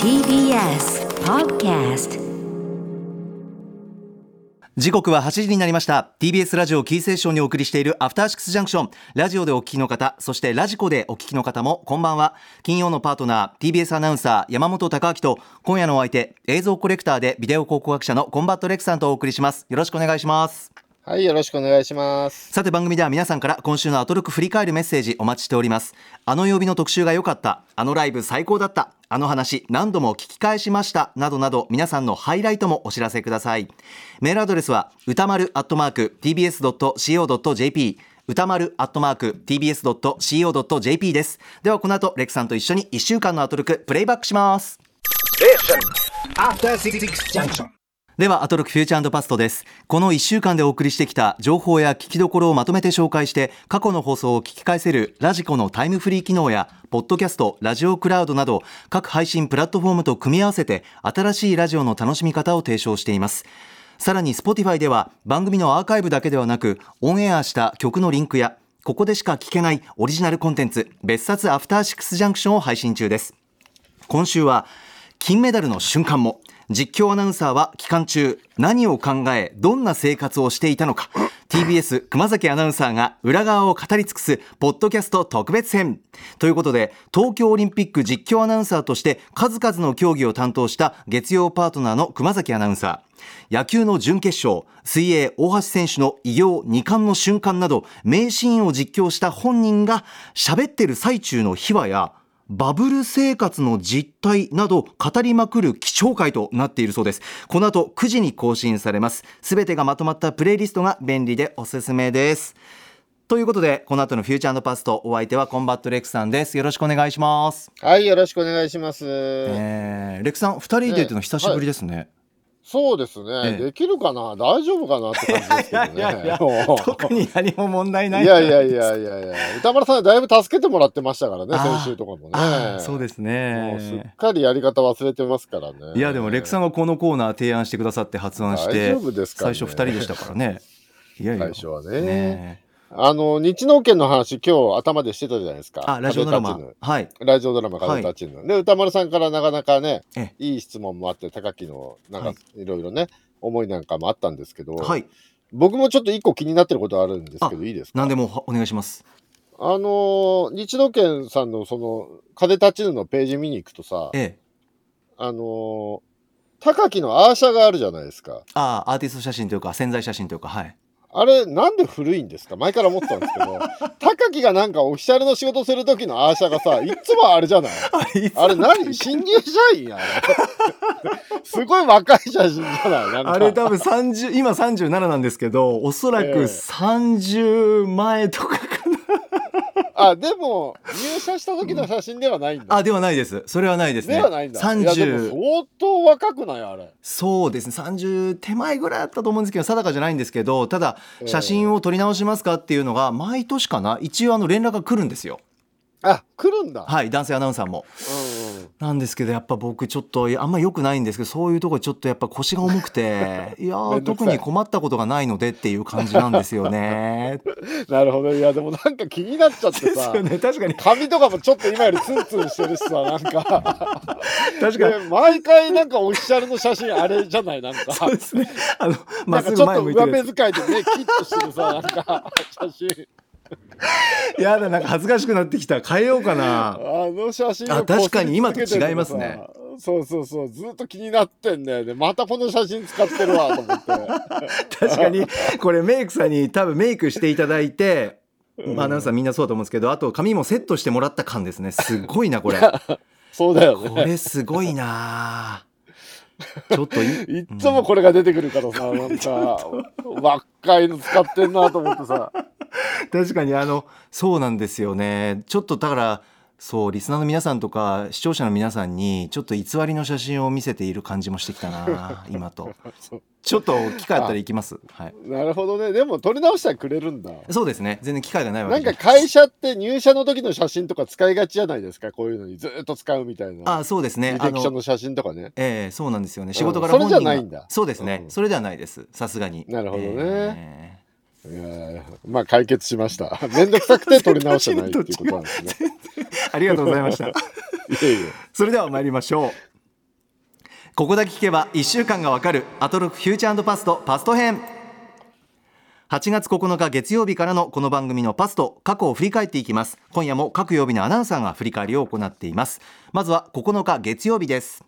TBS Podcast 時刻は8時になりました。TBS ラジオキーステーションにお送りしているアフターシックスジャンクション。ラジオでお聞きの方そして radiko でお聞きの方もこんばんは。金曜のパートナー TBS アナウンサー山本匡晃と今夜のお相手映像コレクターでビデオ考古学者のコンバット REC さんとお送りします。よろしくお願いします。はい、よろしくお願いします。さて番組では皆さんから今週のアトロク振り返るメッセージお待ちしております。あの曜日の特集が良かった。あのライブ最高だった。あの話何度も聞き返しました。などなど皆さんのハイライトもお知らせください。メールアドレスは歌丸アットマーク tbs.co.jp 歌丸アットマーク tbs.co.jp です。ではこの後レクさんと一緒に1週間のアトロクプレイバックします。After Six Junction. ではアトロクフューチャーパストです。この1週間でお送りしてきた情報や聞きどころをまとめて紹介して過去の放送を聞き返せるラジコのタイムフリー機能やポッドキャストラジオクラウドなど各配信プラットフォームと組み合わせて新しいラジオの楽しみ方を提唱しています。さらに Spotify では番組のアーカイブだけではなくオンエアした曲のリンクやここでしか聞けないオリジナルコンテンツ別冊アフターシックスジャンクションを配信中です。今週は金メダルの瞬間も。実況アナウンサーは期間中何を考えどんな生活をしていたのか。TBS 熊崎アナウンサーが裏側を語り尽くすポッドキャスト特別編。ということで東京オリンピック実況アナウンサーとして数々の競技を担当した月曜パートナーの熊崎アナウンサー。野球の準決勝水泳大橋選手の偉業2冠の瞬間など名シーンを実況した本人が喋ってる最中の秘話やバブル生活の実態など語りまくる貴重回となっているそうです。この後9時に更新されます。すべてがまとまったプレイリストが便利でおすすめです。ということでこの後のフューチャーパストお相手はコンバット REC さんです。よろしくお願いします、はい、よろしくお願いします。え。ー、 REC さん二人でというの久しぶりですね、そうですね、ええ。できるかな？大丈夫かなって感じですけどね。いやいや 特に何も問題ないいやいやいやいやいや、宇多丸さんだいぶ助けてもらってましたからね、先週とかもね。そうですもうすっねかりやり方忘れてますからね。いやでも REC さんがこのコーナー提案してくださって発案して大丈夫ですかね。最初二人でしたからね。いやいや最初はねねあの、日農研の話、今日頭でしてたじゃないですか。あラジオドラマ。はい。ぬラジオドラマ、風立ちぬ。で、歌丸さんからなかなかねえ、いい質問もあって、高木の、なんかはい、いろいろね、思いなんかもあったんですけど、はい。僕もちょっと一個気になってることあるんですけど、いいですか？何でもお願いします。あのー日農研さんのその、風立ちぬのページ見に行くとさ、ええ。あのー高木のアーシャがあるじゃないですか。ああアーティスト写真というか潜在写真というかはいあれ、なんで古いんですか？前から思ってたんですけど、高木がなんかオフィシャルの仕事する時のアーシャがさ、い つもあれじゃない？あれ何新入社員あれ。すごい若い写真じゃない？あれ多分30今37なんですけどおそらくええ。30前とかあ、でも、入社した時の写真ではないんだ。あではないですそれはないですねではないんだ。いや、でも30相当若くないあれ。そうですね30手前ぐらいだったと思うんですけど定かじゃないんですけどただええ写真を撮り直しますかっていうのが毎年かな一応あの連絡が来るんですよあ、来るんだ。はい男性アナウンサーもうんうん。なんですけどやっぱ僕ちょっとあんま良くないんですけどそういうところちょっとやっぱ腰が重くて いや特に困ったことがないのでっていう感じなんですよね。なるほど。いや、でもなんか気になっちゃってさ。ね確かに髪とかもちょっと今よりツンツンしてるしさ、なんか。確かにで毎回なんかオフィシャルの写真あれじゃないなんか。そうですねあのまっすぐちょっと上前向いてるや目遣いでね、キッとしてるさ、なんか写真。つやだなんか恥ずかしくなってきた変えようかなあの写真をあ確かに今と違いますねさ。そうそうそう、ずっと気になってんだよね。またこの写真使ってるわと思って。確かにこれメイクさんに多分メイクしていただいて、まあアナウンサーみんなそうだと思うんですけどあと髪もセットしてもらった感ですねすごいなこれ そうだよこね。れすごいなちょっとい いっつもこれが出てくるからさ、なんか、若いの使ってんなと思ってさ。確かにあのそうなんですよね。ちょっとだからそうリスナーの皆さんとか視聴者の皆さんにちょっと偽りの写真を見せている感じもしてきたな 今と。ちょっと機会あったら行きます。はい。なるほどね。でも撮り直したらくれるんだ。そうですね。全然機会がないわなんけじゃか会社って入社の時の写真とか使いがちじゃないですか？こういうのにずっと使うみたいな。あそうですね。履歴書の写真とかね。ええそうなんですよね。仕事うんそれじゃないんだ。そうですね、うん。それではないです。さすがに。なるほどね。えいやーまあ解決しました。めんどくさくて撮り直してないっていうことなんですね。え ありがとうございました。それでは参りましょう。ここだけ聞けば1週間がわかるアトロクフューチャーパストパスト編。8月9日月曜日からのこの番組のパスト過去を振り返っていきます。今夜も各曜日のアナウンサーが振り返りを行っています。まずは9日月曜日です。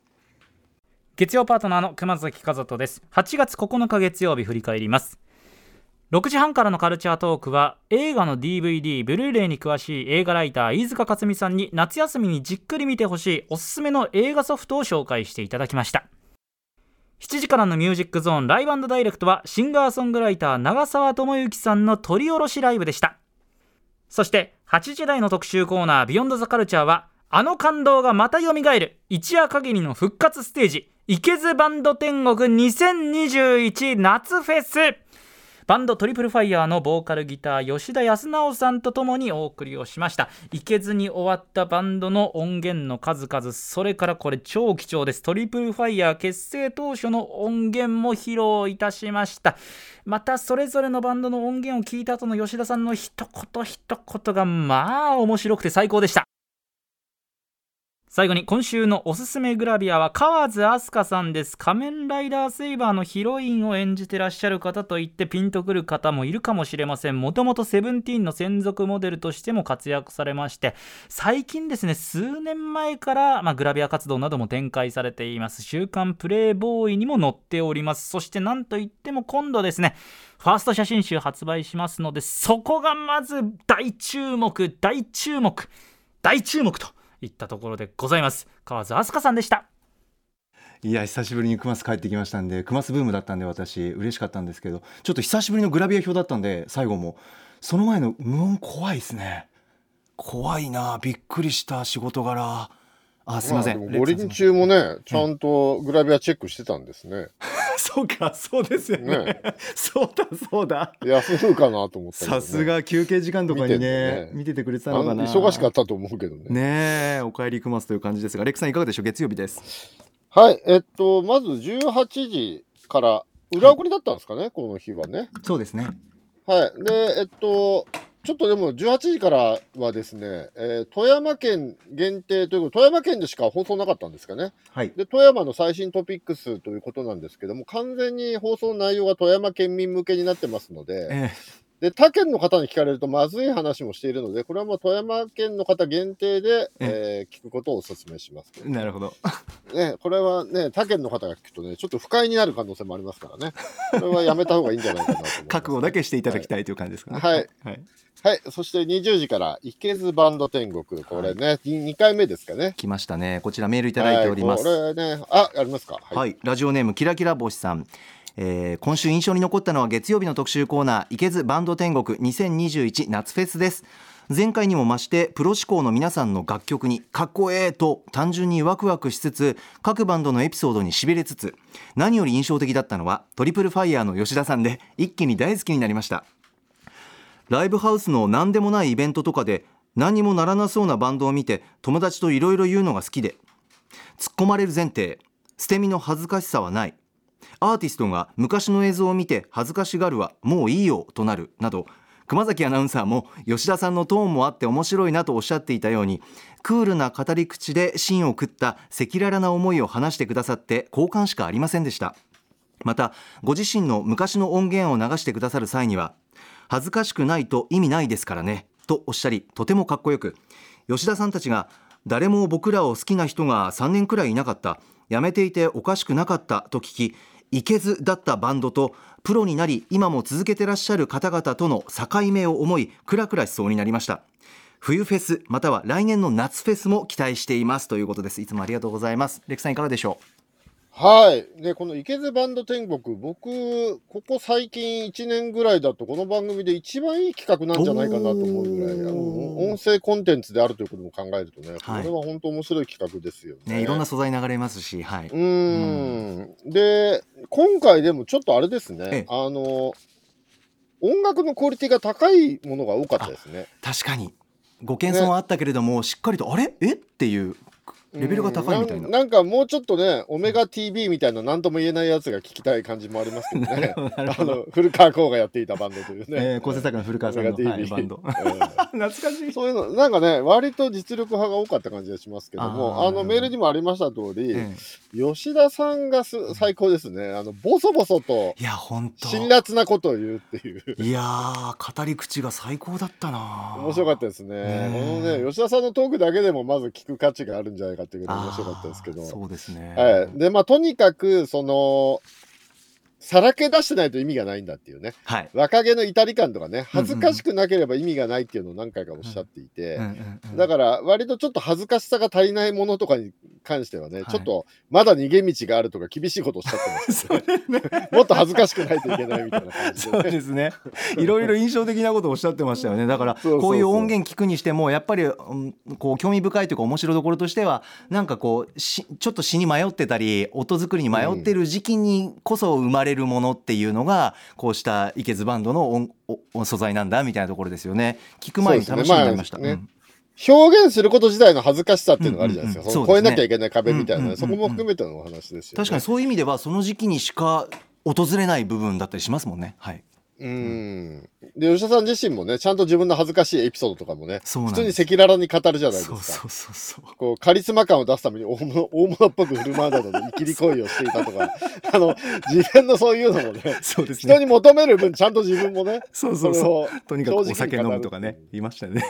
月曜パートナーの熊崎和人です。8月9日月曜日振り返ります6時半からのカルチャートークは映画の DVD ブルーレイに詳しい映画ライター飯塚克美さんに夏休みにじっくり見てほしいおすすめの映画ソフトを紹介していただきました。7時からのミュージックゾーンライブダイレクトはシンガーソングライター長澤智之さんの取り下ろしライブでした。そして8時台の特集コーナービヨンドザカルチャーはあの感動がまた蘇る。一夜限りの復活ステージ池津バンド天国2021夏フェス。バンドトリプルファイヤーのボーカルギター吉田康直さんとともにお送りをしました。いけずに終わったバンドの音源の数々それからこれ超貴重です。トリプルファイヤー結成当初の音源も披露いたしました。またそれぞれのバンドの音源を聞いた後の吉田さんの一言一言がまあ面白くて最高でした。最後に今週のおすすめグラビアは河津飛鳥さんです。仮面ライダーセイバーのヒロインを演じてらっしゃる方といってピンとくる方もいるかもしれません。もともとセブンティーンの専属モデルとしても活躍されまして最近ですね数年前から、まあ、グラビア活動なども展開されています。週刊プレイボーイにも載っております。そしてなんといっても今度ですねファースト写真集発売しますのでそこがまず大注目大注目大注目といったところでございます。河津飛鳥さんでした。いや久しぶりにクマス帰ってきましたんでクマスブームだったんで私嬉しかったんですけどちょっと久しぶりのグラビア表だったんで最後も。その前の無音怖いですね。怖いなびっくりした仕事柄。あすいません、まあ、五輪中もねちゃんとグラビアチェックしてたんですね、そうかそうですよね、ね、そうだそうだ。休むかなと思った、ね、さすが休憩時間とかにね見ててくれてたのかな。忙しかったと思うけどね。ねお帰りくますという感じですがレックさんいかがでしょう？月曜日です。はいえっとまず18時から裏送りだったんですかね、はい、この日はね。そうですね。はいでえっとちょっとでも18時からはですね、えー、富山県限定ということ、富山県でしか放送なかったんですかね。はい。で、富山の最新トピックスということなんですけども、完全に放送内容が富山県民向けになってますので、えーで他県の方に聞かれるとまずい話もしているので、これはもう富山県の方限定で、えー、聞くことをお勧めします。なるほど。ね、これはね、他県の方が聞くとね、ちょっと不快になる可能性もありますからね、これはやめた方がいいんじゃないかなと思います、ね、覚悟だけしていただきたいという感じですかね。はい。はいはい、そして20時から池津バンド天国、これね、はい、2回目ですかね。来ましたね。こちらメールいただいております。はい、これね、あ、ありますか？はい、はい、ラジオネームキラキラ星さん。えー、今週印象に残ったのは月曜日の特集コーナー池津バンド天国2021夏フェスです。前回にも増してプロ志向の皆さんの楽曲にかっこええと単純にワクワクしつつ各バンドのエピソードにしびれつつ何より印象的だったのはトリプルファイヤーの吉田さんで一気に大好きになりました。ライブハウスの何でもないイベントとかで何もならなそうなバンドを見て友達といろいろ言うのが好きで突っ込まれる前提捨て身の恥ずかしさはない。アーティストが昔の映像を見て恥ずかしがるはもういいよとなるなど熊崎アナウンサーも吉田さんのトーンもあって面白いなとおっしゃっていたようにクールな語り口で芯を食った赤裸々な思いを話してくださって好感しかありませんでした。またご自身の昔の音源を流してくださる際には恥ずかしくないと意味ないですからねとおっしゃりとてもかっこよく吉田さんたちが誰も僕らを好きな人が3年くらいいなかった辞めていておかしくなかったと聞きいけずだったバンドとプロになり今も続けてらっしゃる方々との境目を思いクラクラしそうになりました。冬フェスまたは来年の夏フェスも期待していますということです。いつもありがとうございます。レクさんいかがでしょう？はい。で、この池津バンド天国、僕、ここ最近1年ぐらいだと、この番組で一番いい企画なんじゃないかなと思うぐらい、あの音声コンテンツであるということも考えるとね、これは本当面白い企画ですよね。ねいろんな素材流れますし、はい。うん。で、今回でもちょっとあれですね、あの、音楽のクオリティが高いものが多かったですね。確かに。ご謙遜はあったけれども、ね、しっかりと、あれ？え？っていうレベルが高いみたいな。うん。なんかもうちょっとね、オメガ TV みたいな何とも言えないやつが聞きたい感じもありますけどね。あの古川光がやっていたバンドというね。えー構成作家の古川さんの、はいバンド。うん 懐かしい。そういうの、なんかね、割と実力派が多かった感じがしますけども、あのメールにもありました通り、え吉田さんがす最高ですね。あの、ボソボソとえいや本当。辛辣なことを言うっていう。いやー語り口が最高だったな面白かったですね。ねこのね、吉田さんのトークだけでもまず聞く価値があるんじゃないかっていうぐらい面白かったですけど。そうですねはい。で、まあ、とにかく、その、さらけ出してないと意味がないんだっていうね。はい若気の至り感とかね、恥ずかしくなければ意味がないっていうのを何回かおっしゃっていて、だから割とちょっと恥ずかしさが足りないものとかに関してはね、はいちょっとまだ逃げ道があるとか厳しいことをおっしゃってますよね。もっと恥ずかしくないといけないみたいな感じそうで、ね。ですね。いろいろ印象的なことをおっしゃってましたよね。だからこういう音源聞くにしてもやっぱりうんこう興味深いというか面白いところとしてはなんかこうしちょっと詩に迷ってたり音作りに迷ってる時期にこそ生まれるものっていうのがこうした池津バンドの音お素材なんだみたいなところですよね。聞く前に楽しみになりました。ねうん表現すること自体の恥ずかしさっていうのがあるじゃないですか。超えなきゃいけない壁みたいな、そこも含めてのお話ですよね。確かにそういう意味ではその時期にしか訪れない部分だったりしますもんね。はい。うん。で、吉田さん自身もね、ちゃんと自分の恥ずかしいエピソードとかもね、普通に赤裸々に語るじゃないですか。そうそうそう。こうカリスマ感を出すために大物大物っぽく振る舞うなどの生きり恋をしていたとか、あの、自分のそういうのもね、そうですね。人に求める分、ちゃんと自分もね、そうそうそう。とにかくお酒飲むとかね言いましたよね。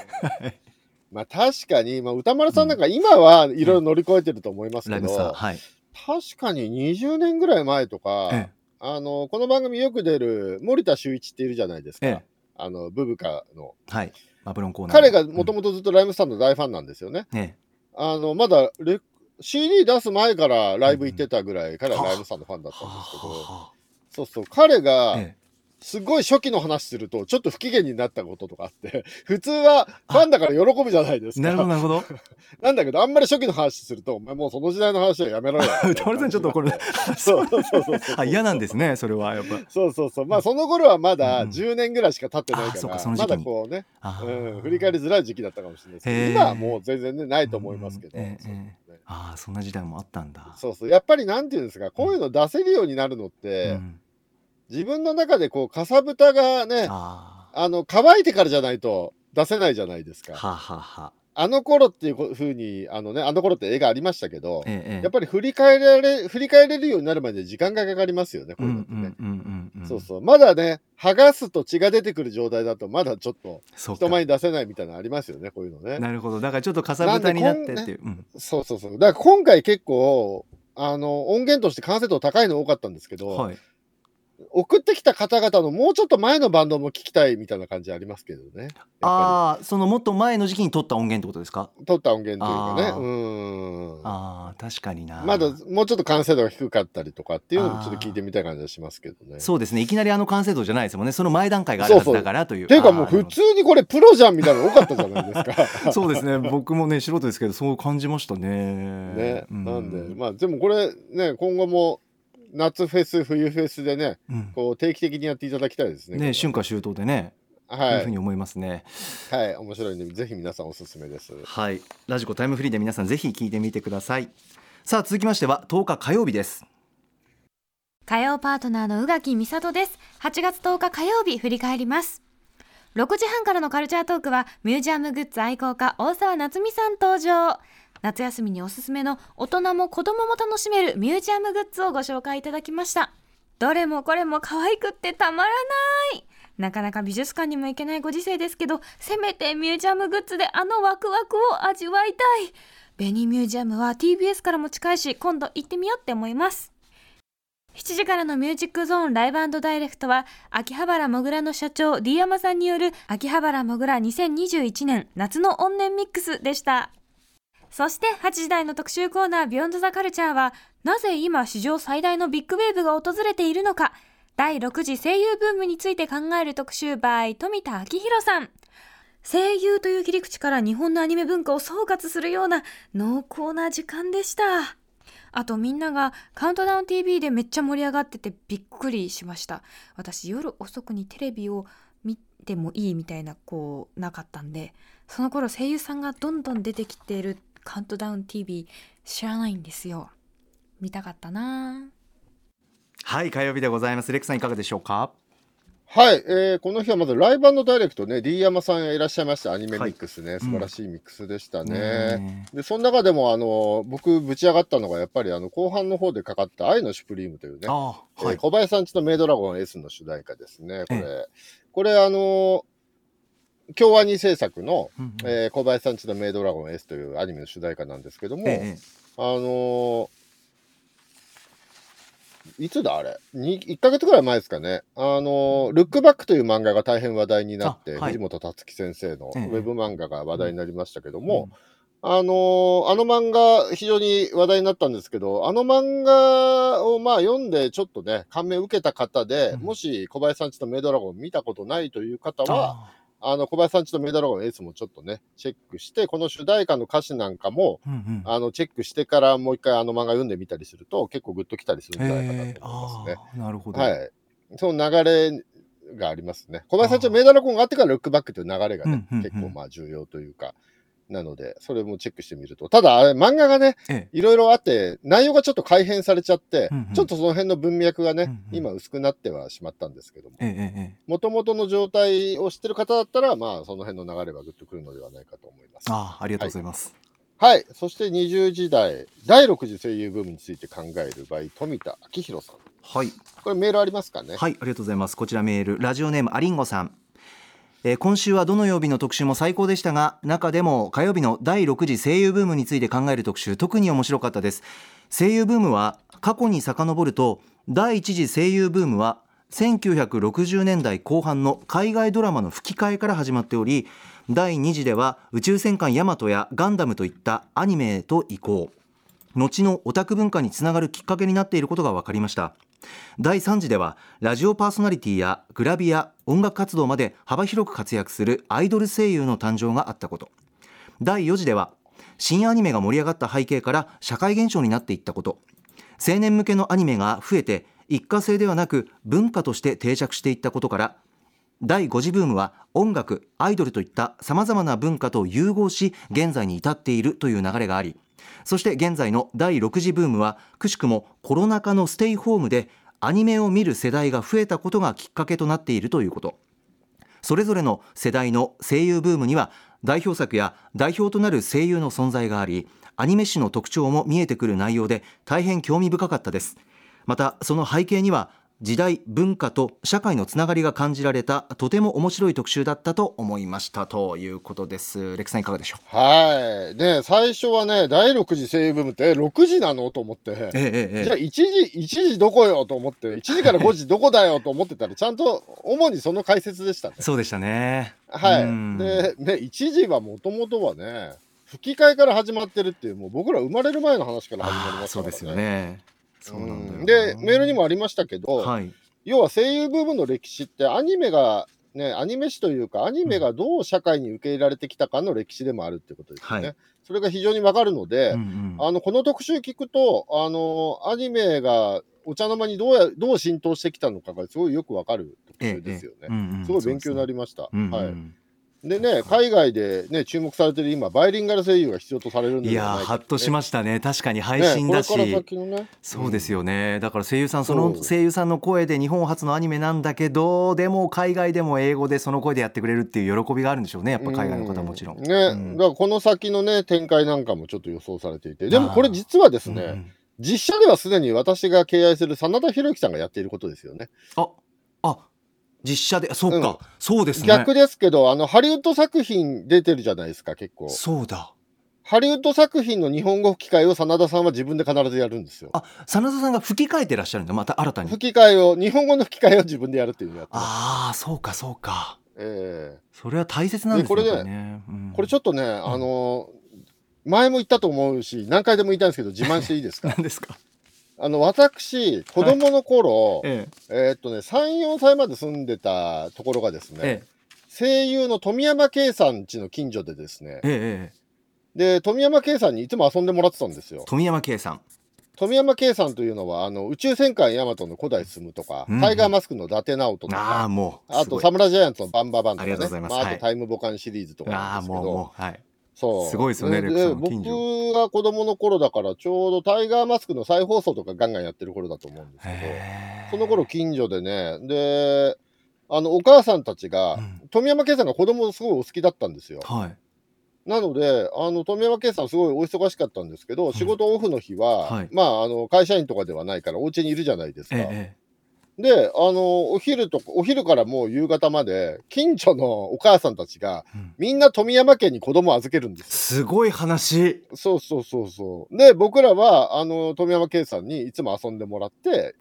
まあ確かに、まあ、歌丸さんなんか今はいろいろ乗り越えてると思いますけど、ライブさんはい。確かに20年ぐらい前とか、えあの、この番組よく出る森田修一っているじゃないですか。ええあの、ブブカの。はい。マブロンコーナー。彼がもともとずっとライムスタンドの大ファンなんですよね。と、えあの、まだレ CD 出す前からライブ行ってたぐらい、彼はライムスタンドファンだっえたんですけど、はそうそう、彼が、あえすごい初期の話すると、ちょっと不機嫌になったこととかあって、普通はファンだから喜ぶじゃないですえか。なるほどなるほど。なんだけど、あんまり初期の話すると、お前もうその時代の話はやめろよ。歌丸さんちょっとこれ そうそうそうそう。あ嫌なんですねそれはやっぱ。そうそうそう。まあ、その頃はまだうん10年ぐらいしか経ってないか、からその時期にまだこうね、あうーん、振り返りづらい時期だったかもしれないですけど、今はもう全然ね、ないと思いますけど。ああそんな時代もあったんだ。そうそう。やっぱりなんていうんですか、こういうの出せるようになるのって、うん自分の中でこう、かさぶたがね、ああの、乾いてからじゃないと出せないじゃないですか。あはあはあはあ。あの頃っていうふうに、あのね、あの頃って映画ありましたけど、ええええやっぱり振り返られ、振り返れるようになるまで時間がかかりますよね、こううんいうのってね。そうそう。まだね、剥がすと血が出てくる状態だと、まだちょっと人前に出せないみたいなのありますよね、こういうのね。なるほどだからちょっとかさぶたになってっていう。うんそうそうそう。だから今回結構、あの、音源として完成度高いの多かったんですけど、はい。送ってきた方々のもうちょっと前のバンドも聞きたいみたいな感じありますけどね。ああそのもっと前の時期に撮った音源ってことですか？り撮った音源というかね。うーん。ああ確かにな。まだもうちょっと完成度が低かったりとかっていうのもちょっと聞いてみたい感じがしますけどね。そうですねいきなりあの完成度じゃないですもんねその前段階があるはずだからという。ていうかもう普通にこれプロじゃんみたいなの多かったじゃないですか。そうですね僕もね素人ですけどそう感じましたね。ね、うなんでまあでもこれね今後も夏フェス冬フェスでねうんこう定期的にやっていただきたいですね。ねこ春夏秋冬でね、れはいういうふに思いますね。はい面白いんでぜひ皆さんおすすめです。はいラジコタイムフリーで皆さんぜひ聞いてみてください。さあ続きましては10日火曜日です。火曜パートナーの宇垣美里です8月10日火曜日振り返ります6時半からのカルチャートークはミュージアムグッズ愛好家大沢夏美さん登場夏休みにおすすめの大人も子供も楽しめるミュージアムグッズをご紹介いただきました。どれもこれも可愛くってたまらない。なかなか美術館にも行けないご時世ですけどせめてミュージアムグッズであのワクワクを味わいたい。ベニーミュージアムは TBS からも近いし今度行ってみようって思います。7時からのミュージックゾーンライブダイレクトは秋葉原もぐらの社長 D 山さんによる秋葉原もぐら2021年夏の怨念ミックスでした。そして8時台の特集コーナービヨンドザカルチャーはなぜ今史上最大のビッグウェーブが訪れているのか。第6次声優ブームについて考える特集 by 富田明宏さん。声優という切り口から日本のアニメ文化を総括するような濃厚な時間でした。あとみんながカウントダウン TV でめっちゃ盛り上がっててびっくりしました。私夜遅くにテレビを見てもいいみたいなこうなかったんでその頃声優さんがどんどん出てきてるカウントダウン TV 知らないんですよ。見たかったな。はい火曜日でございます。レクさんいかがでしょうか？はい、えーこの日はまずライブダイレクトね、D 山さんがいらっしゃいました、アニメミックスね、素晴らしいミックスでしたね。ねで、その中でも、あの、僕、ぶち上がったのが、やっぱり、あの、後半の方でかかった、愛のシュプリームというね、はえーい小林さんちのメイドラゴン S の主題歌ですね、これ。えこれ、あの京アニ制作の、うんうん。えー小林さんちのメイドラゴン S というアニメの主題歌なんですけども、ええあのいつだあれ？に ?1 ヶ月ぐらい前ですかね。あのルックバックという漫画が大変話題になって、あはい。藤本達樹先生のウえ。えェブ漫画が話題になりましたけども、あのあの漫画非常に話題になったんですけど、あの漫画をまあ読んでちょっとね、感銘を受けた方で、うん。もし小林さんちのメイドラゴン見たことないという方は、ああの小林さんちのメイドラゴンエースもちょっとね、チェックして、この主題歌の歌詞なんかも、ーうんうんあのチェックしてからもう一回あの漫画読んでみたりすると、結構グッときたりするんじゃないかなえと思いますね。なるほどはい。その流れがありますね。小林さんちのメイドラゴンがあってからルックバックという流れがね、結構まあ重要というか、なので、それもチェックしてみると。ただ、あれ、漫画がね、ええいろいろあって、内容がちょっと改変されちゃって、うんうんちょっとその辺の文脈がね、うんうん今薄くなってはしまったんですけども、もともとの状態を知ってる方だったら、まあ、その辺の流れはグッとくるのではないかと思います。ああありがとうございます、はい。そして20時代、第6次声優ブームについて考える場合、富田明宏さん。はいこれメールありますかね？はい、ありがとうございます。こちらメール、ラジオネームアリンゴさん。えー今週はどの曜日の特集も最高でしたが中でも火曜日の第6次声優ブームについて考える特集特に面白かったです。声優ブームは過去に遡ると第1次声優ブームは1960年代後半の海外ドラマの吹き替えから始まっており第2次では宇宙戦艦ヤマトやガンダムといったアニメへと移行。後のオタク文化につながるきっかけになっていることが分かりました。第3次ではラジオパーソナリティやグラビア音楽活動まで幅広く活躍するアイドル声優の誕生があったこと。第4次では新アニメが盛り上がった背景から社会現象になっていったこと。青年向けのアニメが増えて一過性ではなく文化として定着していったことから第5次ブームは音楽アイドルといったさまざまな文化と融合し現在に至っているという流れがありそして現在の第6次ブームはくしくもコロナ禍のステイホームでアニメを見る世代が増えたことがきっかけとなっているということ。それぞれの世代の声優ブームには代表作や代表となる声優の存在がありアニメ史の特徴も見えてくる内容で大変興味深かったです。またその背景には時代文化と社会のつながりが感じられたとても面白い特集だったと思いましたということですレクさんいかがでしょう？はい。ね最初はね、第6次声優ブームって、え6時なのと思って。ええええじゃあ1時、1時どこよと思って、1時から5時どこだよと思ってたら、ちゃんと主にその解説でしたね。そうでしたねはい。うんで、ね、1時はもともとはね、吹き替えから始まってるっていう、もう僕ら生まれる前の話から始まりますからね。そうですよねそうなんだような。んで、メールにもありましたけど、はい。要は声優ブームの歴史ってアニメが、ね、アニメ史というか、アニメがどう社会に受け入れられてきたかの歴史でもあるってことですよね。はい。それが非常にわかるので、うんうん。あのこの特集聞くと、あのアニメがお茶の間にどうやどう浸透してきたのかがすごいよくわかる特集ですよね。うんうん。すごい勉強になりました。うんうんはい、でね、海外で、ね、注目されてる今、バイリンガル声優が必要とされるんいやでいかーハッとしましたね。確かに配ね信だし、これから先のね、そうですよね、だから声優さんその声優さん。の声で日本初のアニメなんだけどでも海外でも英語でその声でやってくれるっていう喜びがあるんでしょうね。やっぱ海外の方はもちろん。うね、うん。だからこの先のね、展開なんかもちょっと予想されていて、でもこれ実はですね、うんうん。実写ではすでに私が敬愛する真田広之さんがやっていることですよね。ああ実写でそうか、うん。そうですね。逆ですけど、あの、ハリウッド作品出てるじゃないですか、結構。そうだ。ハリウッド作品の日本語吹き替えを真田さんは自分で必ずやるんですよ。あ真田さんが吹き替えてらっしゃるんだ。また新たに。吹き替えを、日本語の吹き替えを自分でやるっていうのをやって。ああそうかそうか。えそれは大切なんですね。でこれねうん。えこれちょっとね、あの前も言ったと思うし、何回でも言いたいんですけど、自慢していいですか？何ですか？あの、私、子供の頃、ええ。ーっとね、3、4歳まで住んでたところがですね、ええ。声優の富山圭さん家の近所でですねえ、えええ。えで、富山圭さんにいつも遊んでもらってたんですよ。富山圭さん。富山圭さんというのは、あの、宇宙戦艦ヤマトの古代進むとか、うんタイガーマスクの伊達直人とああか、もうあと、サムライジャイアンツのバンババンとかね、あます。まあ、あはい。とタイムボカンシリーズとかなああんですけど、もうもうはいそう。すごいですよねレクさん僕が子供の頃だから、ちょうどタイガーマスクの再放送とかガンガンやってる頃だと思うんですけど、その頃近所でね、で、あの、お母さんたちが、うん。富山圭さんが子供すごいお好きだったんですよ。はい。なので、あの、富山圭さんすごいお忙しかったんですけど、仕事オフの日は、はい。まあ、あの、会社員とかではないから、お家にいるじゃないですか。ええで、あの、お昼とか、お昼からもう夕方まで、近所のお母さんたちが、うんみんな富山県に子供を預けるんですよ。すごい話そうそうそうそう。で、僕らは、あの、富山圭さんにいつも遊んでもらって、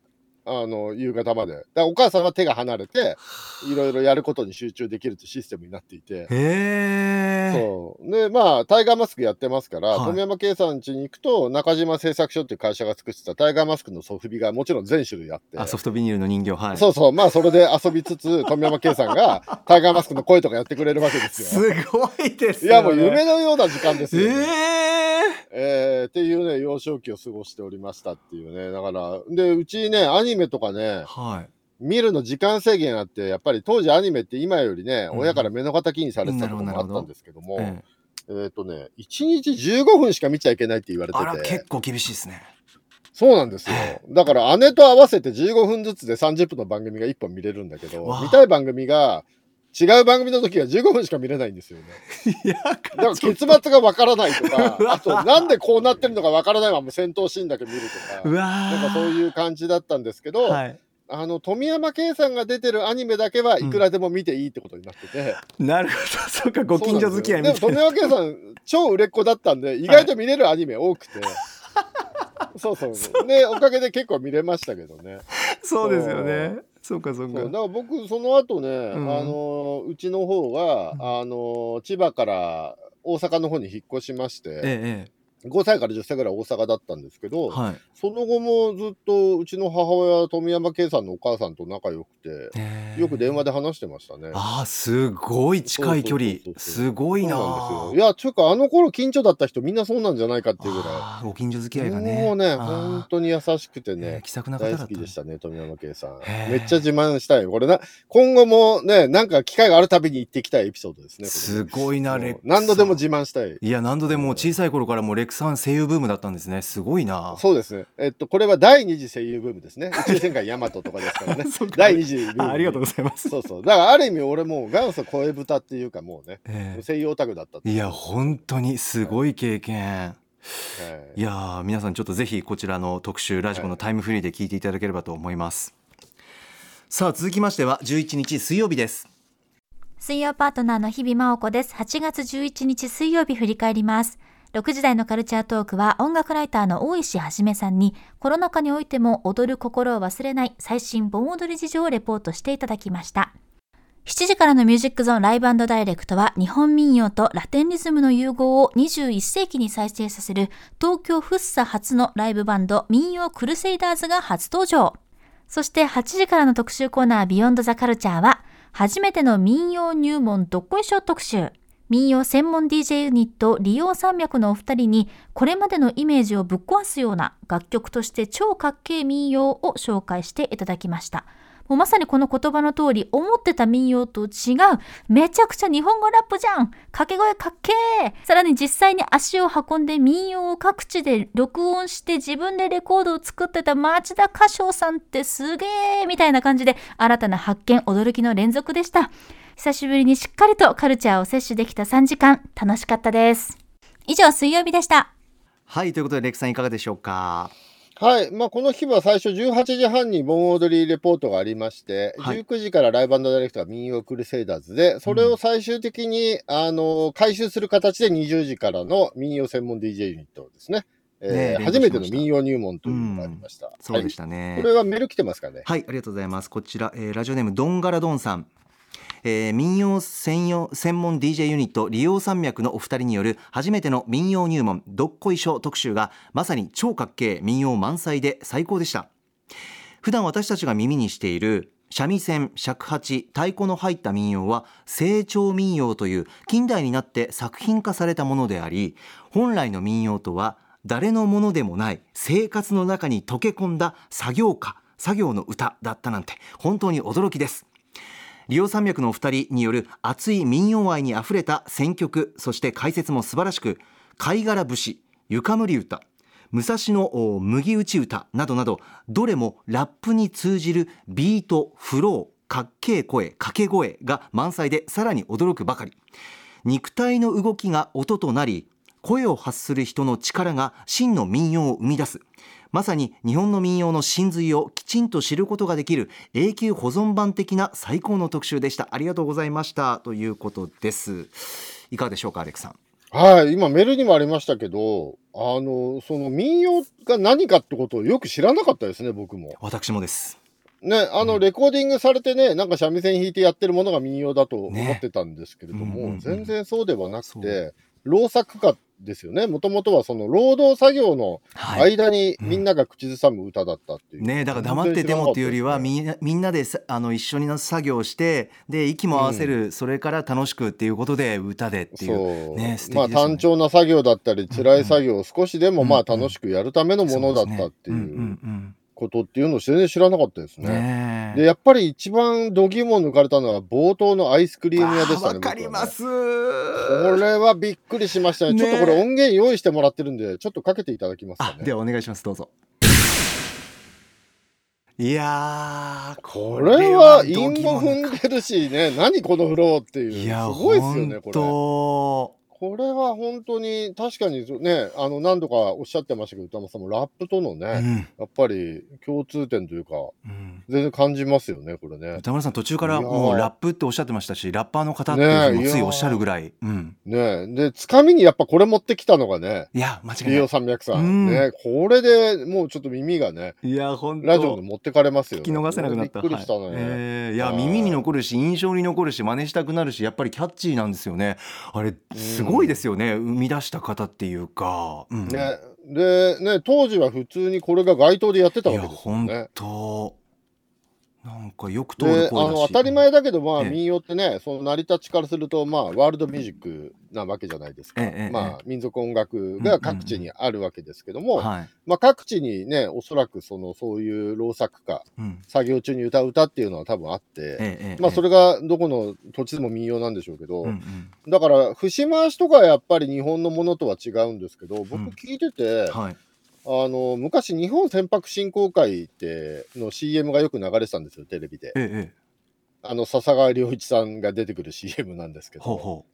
あの、夕方まで。だからお母さんは手が離れて、いろいろやることに集中できるってシステムになっていて。へえそう。で、まあ、タイガーマスクやってますから、はい富山圭さん家に行くと、中島製作所っていう会社が作ってたタイガーマスクのソフビがもちろん全種類あって。あソフトビニールの人形はいそうそう。まあ、それで遊びつつ、富山圭さんが タイガーマスクの声とかやってくれるわけですよ。すごいですね、や、もう夢のような時間ですえよ、ね。ええーっていうね、幼少期を過ごしておりましたっていうね。だから、で、うちね、アニメとかね、はい。見るの時間制限あって、やっぱり当時アニメって今よりね、うん。親から目の敵にされてたところもあったんですけども、ええ。えっ、とね、1日15分しか見ちゃいけないって言われてて。結、構厳しいですね。そうなんですよ。だから姉と合わせて15分ずつで30分の番組が1本見れるんだけど見たい番組が違う番組の時は15分しか見れないんですよね。いやだから結末がわからないとか、あとなんでこうなってるのかわからないまま戦闘シーンだけ見るとか、なんかそういう感じだったんですけど、はい。あの富山圭さんが出てるアニメだけはいくらでも見ていいってことになってて、なるほど。そうかご近所付き合いみたいな。でも富山圭さん超売れっ子だったんで意外と見れるアニメ多くて、そうそうそう。でおかげで結構見れましたけどね。そうですよねそうかそうか。だから僕その後ね、ん。あのうちの方は、あの千葉から大阪の方に引っ越しまして、ええ5歳から10歳ぐらい大阪だったんですけど、ええはいその後もずっとうちの母親富山圭さんのお母さんと仲良くて、ええよく電話で話してましたね。ああすごい近い距離すごいな。いや、ちゅうか、あの頃近所だった人みんなそうなんじゃないかっていうぐらあーご近所付き合い。いがねもうね、本当に優しくてええね、気さくな方大好きでしたね、富山圭さん。めっちゃ自慢したい。これな、今後もね、なんか機会があるたびに行ってきたいエピソードですね。すごいなねレック何度でも自慢したい。いや何度でも小さい頃からもうレックさん声優ブームだったんですねすごいなそうですね。えっと、これは第二次声優ブームですね。宇宙戦艦ヤマトとかですからね そう。か第二次ブーム。あありがとうございますそうそう。だからある意味俺もう元祖声豚っていうかもうね、え声優オタクだったいや本当にすごい経験はいいやー皆さんちょっとぜひこちらの特集ラジコのタイムフリーで聞いていただければと思います、さあ続きましては11日水曜日です水曜パートナーの日々真央子です。8月11日水曜日振り返ります。6時台のカルチャートークは音楽ライターの大石はじめさんにコロナ禍においても踊る心を忘れない最新盆踊り事情をレポートしていただきました。7時からのミュージックゾーンライブダイレクトは日本民謡とラテンリズムの融合を21世紀に再生させる東京フッサ初のライブバンド民謡クルセイダーズが初登場。そして8時からの特集コーナービヨンドザカルチャーは初めての民謡入門どっこいしょ特集。民謡専門 DJ ユニット利用山脈のお二人にこれまでのイメージをぶっ壊すような楽曲として超かっけえ民謡を紹介していただきました。もうまさにこの言葉の通り思ってた民謡と違うめちゃくちゃ日本語ラップじゃん掛け声かっけえさらに実際に足を運んで民謡を各地で録音して自分でレコードを作ってた町田歌唱さんってすげえみたいな感じで新たな発見驚きの連続でした久しぶりにしっかりとカルチャーを摂取できた3時間楽しかったです以上水曜日でしたはいということでレックさんいかがでしょうか？はい。まあ、この日は最初18時半に盆踊りレポートがありまして、はい19時からライブダイレクトが民謡クルセイダーズで、それを最終的に、あの、回収する形で20時からの民謡専門 DJ ユニットですね。えーね初めての民謡入門というのがありました。そうでしはいたね、これはメール来てますかね？はい、ありがとうございます。こちら、えーラジオネームドンガラドンさん。えー民謡専用専門 DJ ユニット利用山脈のお二人による初めての民謡入門どっこいしょ特集がまさに超かっけえ民謡満載で最高でした。普段私たちが耳にしている三味線尺八太鼓の入った民謡は成長民謡という近代になって作品化されたものであり本来の民謡とは誰のものでもない生活の中に溶け込んだ作業歌作業の歌だったなんて本当に驚きです。俚謡山脈のお二人による熱い民謡愛にあふれた選曲そして解説も素晴らしく貝殻節床むり歌武蔵野麦打ち歌などなどどれもラップに通じるビートフローかっけえ声掛け声が満載でさらに驚くばかり。肉体の動きが音となり声を発する人の力が真の民謡を生み出す。まさに日本の民謡の真髄をきちんと知ることができる永久保存版的な最高の特集でした。ありがとうございました。ということです。いかがでしょうかアレクさん。はい、今メールにもありましたけど、あの、その民謡が何かってことをよく知らなかったですね、僕も。私もです。ね、あの、うん。レコーディングされてね、なんか三味線弾いてやってるものが民謡だと思ねってたんですけれども、うんうんうん全然そうではなくそて、労作歌ですよね。もともとはその労働作業のはい。間にみんなが口ずさむ歌だったっていう。ねだから黙っててもっていうよりはみんなみんなでさあの一緒に作業してで息も合わせる、それから楽しくっていうことで歌でっていう。そう、ね素敵まあ単調な作業だったり辛い作業を少しでもまあうん。うん楽しくやるためのものだったっていう。うんことっていうのを全然知らなかったですね。ねえでやっぱり一番度肝を抜かれたのは冒頭のアイスクリーム屋でしたね。わかりますねこれはびっくりしましたね。ねちょっとこれ音源用意してもらってるんで、ちょっとかけていただきますかね。あではお願いしますどうぞいやーこれは度韻も踏んでるしね、何このフローっていう。いやすごいですよね、こ本れ。当これは本当に、確かにね、あの何度かおっしゃってましたけど、歌間さんもラップとのね、うん。やっぱり共通点というか、うん。全然感じますよね、これね。歌丸さん途中からもうラップっておっしゃってましたしラッパーの方っていうふうにねえもついおっしゃるぐらい、うん、ねで、つかみにやっぱこれ持ってきたのがね、いや間違いない。山脈さうん。ん。ね、これでもうちょっと耳がね、いや本当。ラジオに持ってかれますよ、ね。聞き逃せなくなった。びっくりしたね。はい。えーいやはい耳に残るし印象に残るし真似したくなるしやっぱりキャッチーなんですよね。あれすごいですよね、生み出した方っていうか、うん。ね、で、ね、当時は普通にこれが街頭でやってたわけですよ本ね。当なんかよく通でる声あの当たり前だけど、まあ、ええ。民謡ってね、その成り立ちからすると、まあ、ワールドミュージックなわけじゃないですか。まあ、民族音楽が各地にあるわけですけども、はい、まあ、各地にね、おそらくそのそういう老作家、うん。作業中に歌う歌っていうのは多分あって、まあ、それがどこの土地でも民謡なんでしょうけど、だから、節回しとかはやっぱり日本のものとは違うんですけど、僕うん。聞いてて、はいあの、昔日本船舶振興会っての CM がよく流れてたんですよ、テレビで。ええええ。あの、笹川良一さんが出てくる CM なんですけど、ほうほ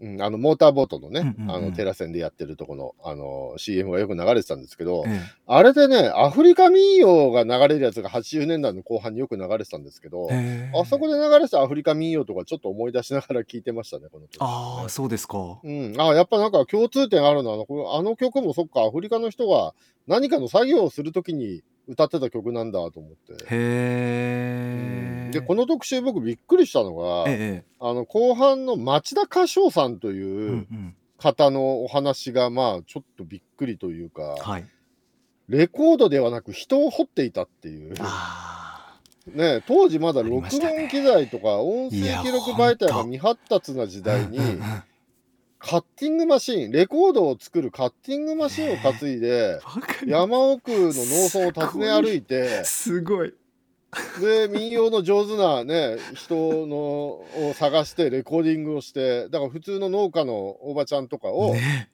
うん、あの、モーターボートのね、うんうんうん。あの、テラ線でやってるとこの、あの、CM がよく流れてたんですけど、う、え。あれでね、アフリカ民謡が流れるやつが80年代の後半によく流れてたんですけど、ええ。えあそこで流れてたアフリカ民謡とかちょっと思い出しながら聞いてましたね、この時、ああそうですか。うん、あやっぱなんか共通点あるな。あのあの曲もそっか、アフリカの人が何かの作業をするときに歌ってた曲なんだと思って。へえで、この特集僕びっくりしたのが、ええあの後半の町田歌唱さんといううん方のお話がまあちょっとびっくりというか、はい。レコードではなく人を掘っていたっていう。あね、当時まだ録音機材とか音声記録媒体が未発達な時あ代に、カッティングマシーン、レコードを作るカッティングマシーンを担いで、山奥の農村を訪ね歩いて、すごい。で、民謡の上手なね、人のを探してレコーディングをして、だから普通の農家のおばちゃんとかを、ね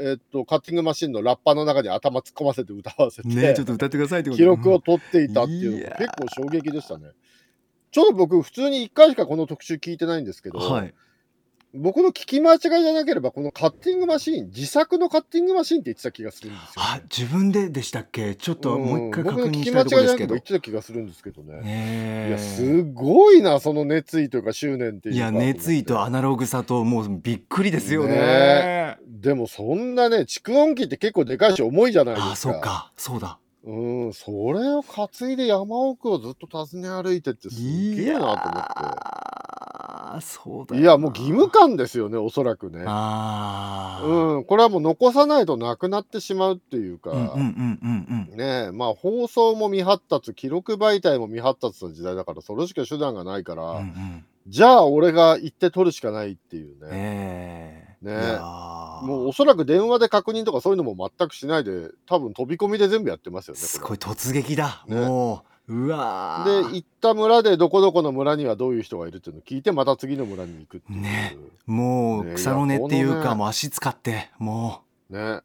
え。っと、カッティングマシーンのラッパの中に頭突っ込ませて歌わせて、ねちょっと歌ってくださいってこと。記録を取っていたっていうのが結構衝撃でしたね。ちょっと僕、普通に1回しかこの特集聞いてないんですけど、はい僕の聞き間違いじゃなければ、このカッティングマシーン、自作のカッティングマシーンって言ってた気がするんですよ、あ自分ででしたっけ？ちょっともう一回ん確認したいところですけど違いじゃなければ言ってた気がするんですけどね。ねいや、すごいな、その熱意というか執念っていうか。いや熱意とアあナログさともうびっくりですよねねでもそんなね、蓄音機って結構でかいし重いじゃないですか。ああそう。かそうだうん、それを担いで山奥をずっと訪ね歩いてってすげえなと思って。そうだいや、もう義務感ですよね、おそらくね。ああうん、これはもう残さないとなくなってしまうっていうか、うんうんうんうんうん。ねえ、まあ放送も未発達、記録媒体も未発達の時代だから、それしか手段がないから、うんうん。じゃあ俺が行って取るしかないっていうね。ねえ。ー。もうおそらく電話で確認とかそういうのも全くしないで、多分飛び込みで全部やってますよね。これ。すごい突撃だ、ね。もううわでー行った村でどこどこの村にはどういう人がいるっていうのを聞いてまた次の村に行くっていう。ね。もうね草の根っていういやこのね。かもう足使ってもね。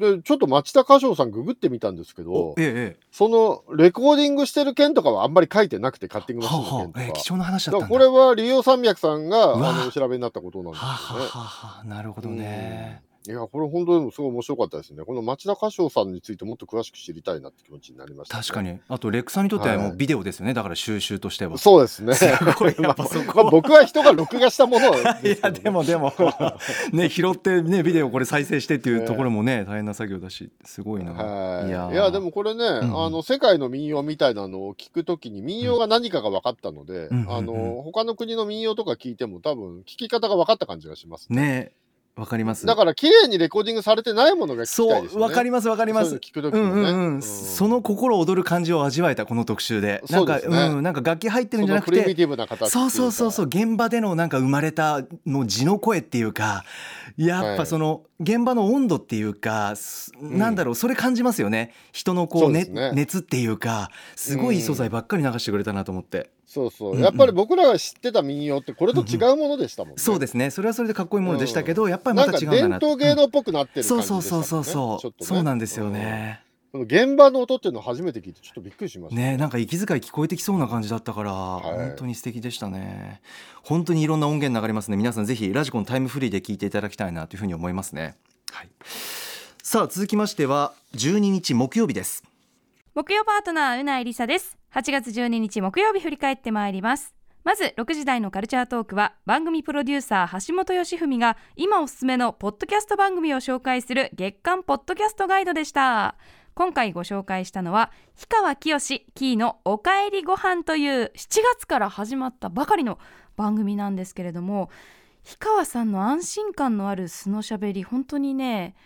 でちょっと町田歌唱さんググってみたんですけうどおえええそのレコーディングしてる件とかはあんまり書いてなくてカッティングマシンの件とかあええ貴重な話だだ。ったこれは竜王山脈さんがあのお調べになったことなんですね。はあはあなるほどねいや、これ本当にもすごい面白かったですね。この町田歌唱さんについてもっと詳しく知りたいなって気持ちになりました、ね。確か。に。あとレックさんにとってはもはい。うビデオですよね。だから収集としては。そうですね。すごい。やっぱそこ。まあ僕は人が録画したものを いやでもでも。ね拾ってねビデオこれ再生してっていうところもね大変な作業だしすごいな、はい、いやー。やでもこれね、んうん。あの世界の民謡みたいなのを聞くときに民謡が何かが分かったので、うんあの他の国の民謡とか聞いても多分聞き方が分かった感じがします、ねわかります。だから綺麗にレコーディングされてないものが聞きたそいですよね。うわかりますわかります。その聞くときうもね。んうんうん、うん。その心躍る感じを味わえたこの特集で。なんかそうねうんなんか楽器入ってるんそじゃなくて。そうそうそうそう現場でのなんか生まれたの地の声っていうか。やっはい。ぱその現場の温度っていうか、すんなんだろう。それ感じますよね。人のこうねね。熱っていうか。すごいいい素材ばっかり流してくれたなと思って、そうそう、うんうん。やっぱり僕らが知ってた民謡ってこれと違うものでしたもんね。そうですね。それはそれでかっこいいものでしたけど、やっぱりまた違うんだな統芸能っぽくなってるそう感じでしたもんね。そうそうそうそう、ちょっとね。そうなんですよね、現場の音っていうのを初めて聞いてちょっとびっくりしました。ねなんか息遣い聞こえてきそうな感じだったから、い。本当に素敵でしたね。本当にいろんな音源流れますね。皆さんぜひラジコンタイムフリーで聞いていただきたいなというふうに思いますね。はい。さあ続きましては12日木曜日です。木曜パートナーうないりさです8月12日木曜日振り返ってまいります。まず6時台のカルチャートークは番組プロデューサー橋本義文が今おすすめのポッドキャスト番組を紹介する月間ポッドキャストガイドでした。今回ご紹介したのは氷川きよしキーのおかえりご飯という7月から始まったばかりの番組なんですけれども氷川さんの安心感のある素のしゃべり本当にね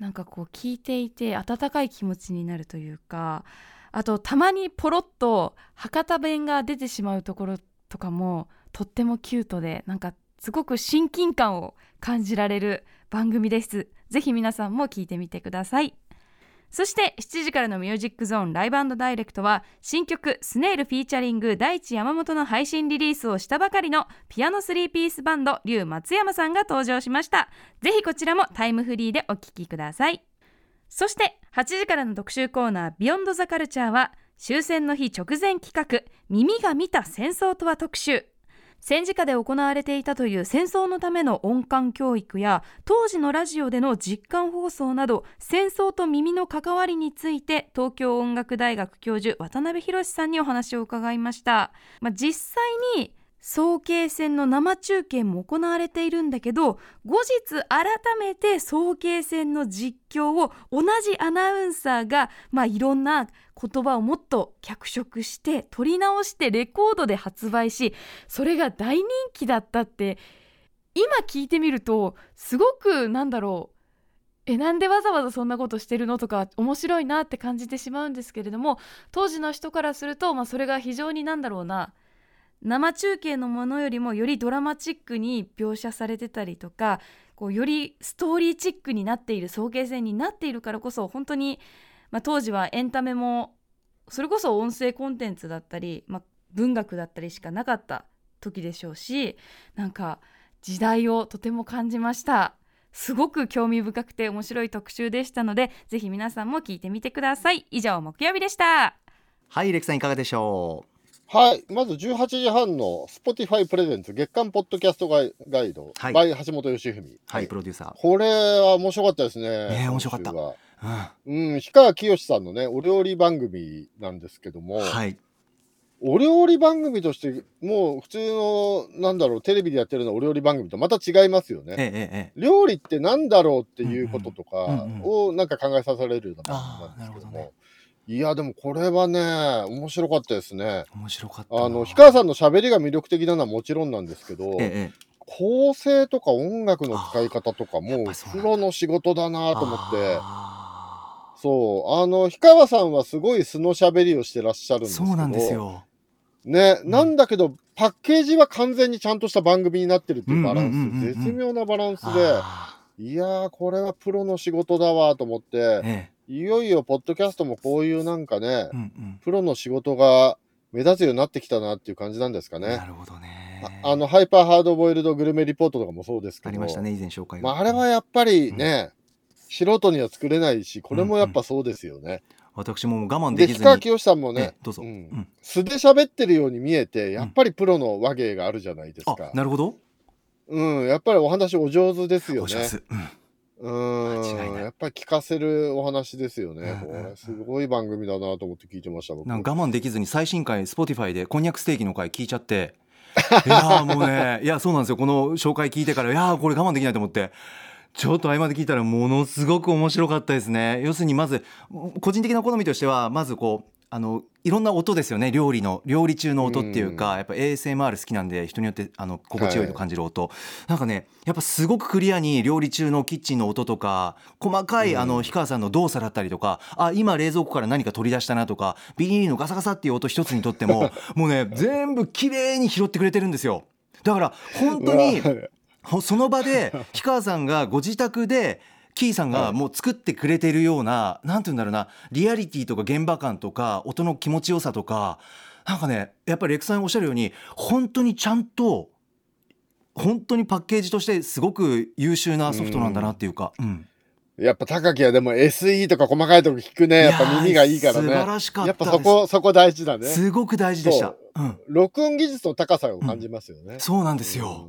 なんかこう聞いていて温かい気持ちになるというかあとたまにポロッと博多弁が出てしまうところとかもとってもキュートでなんかすごく親近感を感じられる番組です。ぜひ皆さんも聞いてみてください。そして7時からのミュージックゾーンライブダイレクトは新曲スネイルフィーチャリング大地山本の配信リリースをしたばかりのピアノ3ピースバンド龍松山さんが登場しました。ぜひこちらもタイムフリーでお聴きください。そして8時からの特集コーナービヨンドザカルチャーは終戦の日直前企画耳が見た戦争とは特集。戦時下で行われていたという戦争のための音感教育や当時のラジオでの実感放送など戦争と耳の関わりについて東京音楽大学教授渡辺博さんにお話を伺いました、まあ、実際に早慶戦の生中継も行われているんだけど後日改めて早慶戦の実況を同じアナウンサーが、まあ、いろんな言葉をもっと脚色して撮り直してレコードで発売しそれが大人気だったって今聞いてみるとすごくなんだろうえなんでわざわざそんなことしてるのとか面白いなって感じてしまうんですけれども当時の人からすると、まあ、それが非常になんだろうな生中継のものよりもよりドラマチックに描写されてたりとかこうよりストーリーチックになっている早慶戦になっているからこそ本当に、まあ、当時はエンタメもそれこそ音声コンテンツだったり、まあ、文学だったりしかなかった時でしょうしなんか時代をとても感じました。すごく興味深くて面白い特集でしたのでぜひ皆さんも聞いてみてください。以上木曜日でした。はいレクさんいかがでしょう？はい。まず18時半の Spotify プレゼンツ月間ポッドキャストガイガイド、はい。by 橋本義文。うはいプロデューサこれは面白かったですね。ねえ面白かった。今週はー、うん、氷川きよしさんのね、お料理番組なんですけども、うん、はい。お料理番組として、もう普通の、なんだろう、テレビでやってるのお料理番組とまた違いますよね。ええええ料理ってなんだろうっていうこととかうんうんうんをなんか考えさせられるような番組なんですけども、いや、でもこれはね、面白かったですね。面白かったな。あの、氷川さんの喋りが魅力的なのはもちろんなんですけど、ええええ。構成とか音楽の使い方とかもプロの仕事だなと思って、あそう、あの、氷川さんはすごい素の喋りをしてらっしゃるんーですけど、そうなんですよ。ね、うん。なんだけど、パッケージは完全にちゃんとした番組になってるっていうバランス、絶妙なバランスで、あいやー、これはプロの仕事だわと思って。ー、えいよいよポッドキャストもこういうなんかね、うんうん。プロの仕事が目立つようになってきたなっていう感じなんですかね。な。るほどね。ああの、ハイパーハードボイルドグルメリポートとかもそうですけど、ありましたね以前紹介がまあ、あれはやっぱりね、素人には作れないし、これもやっぱそうですよね。私も我慢で、できずに。氷川きよしさんもねえ、どうぞ。ん。うん。素で喋ってるように見えて、やっぱりプロの和芸があるじゃないですあか。なるほど。うん、やっぱりお話お上手ですよね。お上手。うんうんやっぱり聞かせるお話ですよね。すごい番組だなと思って聞いてました、僕。なんか我慢できずに最新回 Spotify でこんにゃくステーキの回聞いちゃって。いやーもうね。いやそうなんですよ。この紹介聞いてからいやーこれ我慢できないと思って。ちょっと合間で聞いたらものすごく面白かったですね。要するにまず個人的な好みとしてはまずこうあのいろんな音ですよね料理の料理中の音っていうか、うん。やっぱ ASMR 好きなんで人によってあの心地よいと感じる音、なんかねやっぱすごくクリアに料理中のキッチンの音とか細かいあの氷川さんの動作だったりとかあ今冷蔵庫から何か取り出したなとかビニールのガサガサっていう音一つにとっても もうね全部綺麗に拾ってくれてるんですよ。だから本当に その場で氷川さんがご自宅でキーさんがもう作ってくれてるような、なんて言うんだろうなリアリティとか現場感とか音の気持ちよさとかなんかねやっぱりレクさんおっしゃるように本当にちゃんと本当にパッケージとしてすごく優秀なソフトなんだなっていうか、うん。やっぱ高木はでも SE とか細かいとこ聞くね。やっぱ耳がいいからね。素晴らしかったやっぱそこ、そこ大事だね。すごく大事でした。そ、う。ん、録音技術の高さを感じますよね。そうなんですよ、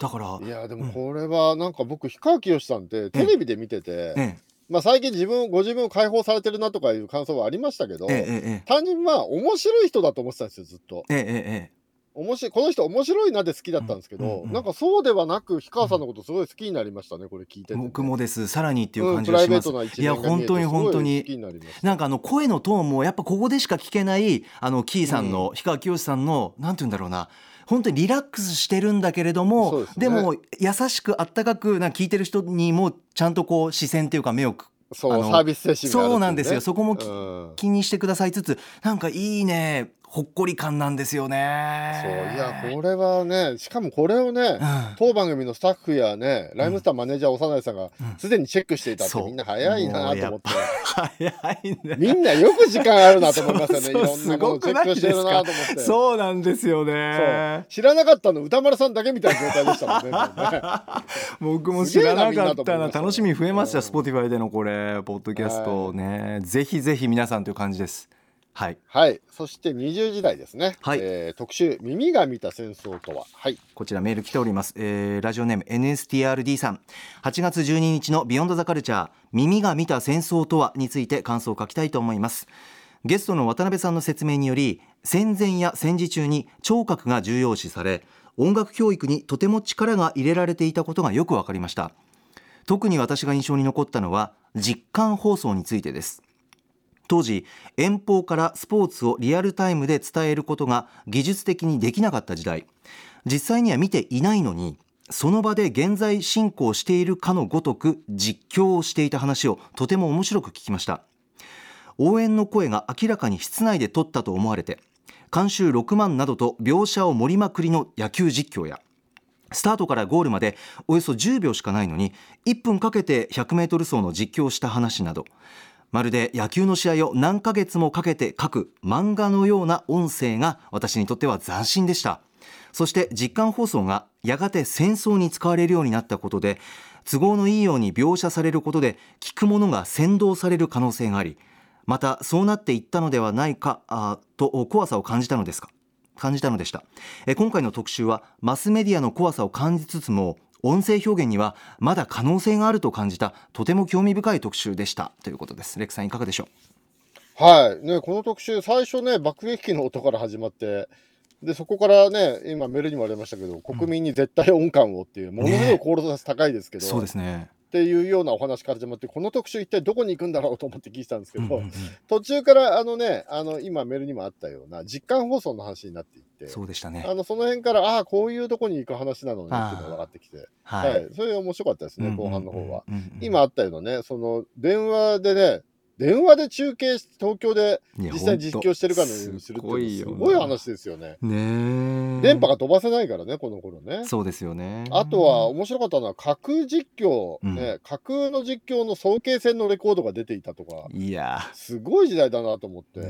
だからうんいや、でもこれはなんか僕、氷川きよしさんってテレビで見てて、えまあ最近自分、ご自分を解放されてるなとかいう感想はありましたけど、え単純にまあ面白い人だと思ってたんですよ、ずっと。えええええ面白いこの人面白いなで好きだったんですけど、うんうん。うんなんかそうではなく氷川さんのことすごい好きになりましたねこれ聞いてて、僕もです。さらにっていううん、感じプライベーがします、トな一いや本当に本当に。なんかあの声のトーンもやっぱここでしか聞けないあのキーさんの、氷川きよしさんのなんて言うんだろうな本当にリラックスしてるんだけれどもそうでも優しくあったかくなんか聞いてる人にもちゃんとこう視線っていうか目をくそうサービス精神ね。そうなんですよ。そこもきうん。気にしてくださいつつなんかいいねほっこり感なんですよそうねいやこれはねしかもこれをね、うん。当番組のスタッフやねライムスターマネージャー長内さんがすでにチェックしていたって、そう。みんな早いなと思って。早いみんなよく時間あるなと思いますよね。いろんなものをチェックしてるなと思って。そうなんですよね。知らなかったの歌丸さんだけみたいな状態でしたもんね 僕も知らなかったな。楽しみ増えましたうん Spotify でのこれポッドキャストね。ぜひぜひ皆さんという感じですはい。はい。そして20時代ですね、はい。えー特集「耳が見た戦争とは」はい。こちらメール来ております、えーラジオネーム NSTRD さん。8月12日のビヨンドザカルチャー耳が見た戦争とはについて感想を書きたいと思います。ゲストの渡辺さんの説明により戦前や戦時中に聴覚が重要視され音楽教育にとても力が入れられていたことがよく分かりました。特に私が印象に残ったのは実感放送についてです当時遠方からスポーツをリアルタイムで伝えることが技術的にできなかった時代。実際には見ていないのにその場で現在進行しているかのごとく実況をしていた話をとても面白く聞きました。応援の声が明らかに室内で撮ったと思われて監修6万などと描写を盛りまくりの野球実況やスタートからゴールまでおよそ10秒しかないのに1分かけて 100m 走の実況をした話などまるで野球の試合を何ヶ月もかけて書く漫画のような音声が私にとっては斬新でした。そして実感放送がやがて戦争に使われるようになったことで都合のいいように描写されることで聞く者が扇動される可能性がありまたそうなっていったのではないかと怖さを感じたのですか？感じたのでした。今回の特集はマスメディアの怖さを感じつつも音声表現にはまだ可能性があると感じたとても興味深い特集でした。ということです。レックさんいかがでしょはい。ね、この特集、最初ね、爆撃機の音から始まって、で、そこからね、今メールにもありましたけど、国民に絶対音感をっていう、ものすごいコールド高いですけど、うそうですねっていうようなお話から始まって、この特集一体どこに行くんだろうと思って聞いてたんですけど、うんうんうん。途中からあのね、あの、今メールにもあったような、実感放送の話になっていって、そうでしたね。あの、その辺から、ああ、こういうとこに行く話なのねっていうのが分かってきて、ははい。それ面白かったですね、うんうんうん後半の方は。うんうん今あったようなね、その、電話でね、電話で中継し東京で実際実況してるかのようにするとすごい話ですよね。ねえ電波が飛ばせないからね、この頃ね。そうですよねあとは面白かったのは架空実況、うんね、架空の実況の早慶戦のレコードが出ていたとか、いやすごい時代だなと思って。ね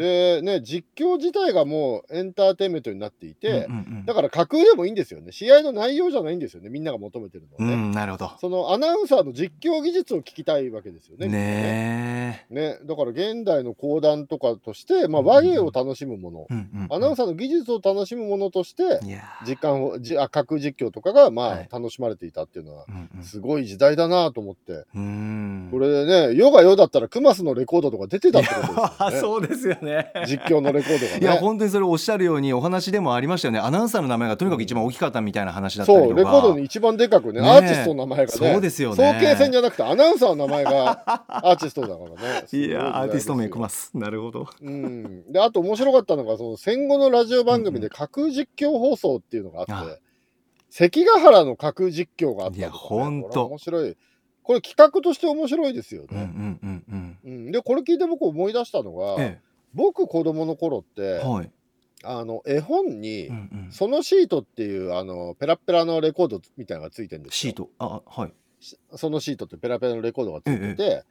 えでね、実況自体がもうエンターテインメントになっていて、うんうんうんだから架空でもいいんですよね。試合の内容じゃないんですよね。みんなが求めてるのはね。うんなるほどそのアナウンサーの実況技術を聞きたいわけですよね。みんなね。だから現代の講談とかとして、まあ、和芸を楽しむもの、うんうんアナウンサーの技術を楽しむものとして、時間を、じあ架空実況とかが、まあ、はい。楽しまれていたっていうのは、うんうん。すごい時代だなと思って。うん。これね、世が世だったら、クマスのレコードとか出てたってことですよね。そうですよね。実況のレコードがね。いや本当にそれおっしゃるようにお話でもありましたよね。アナウンサーの名前がとにかく一番大きかったみたいな話だったりとか。そう、レコードに一番でかくね、ねアーティストの名前がね、そうですよね。早慶戦じゃなくて、アナウンサーの名前が アーティストだからね。いやアーティスト名くくます。なるほど。うん、であと面白かったのがその戦後のラジオ番組で架空実況放送っていうのがあって、あ関ヶ原の架空実況があったね、いやほんと。面白い。これ企画として面白いですようんうんね、うんうん。うん。でこれ聞いて僕思い出したのが、え僕子供の頃って、えはい。あの絵本に、うんうん。そのシートっていうあのペラッペラのレコードみたいなのがついてるんですよ。シート。あはい。そのシートってペラペラのレコードがついてて、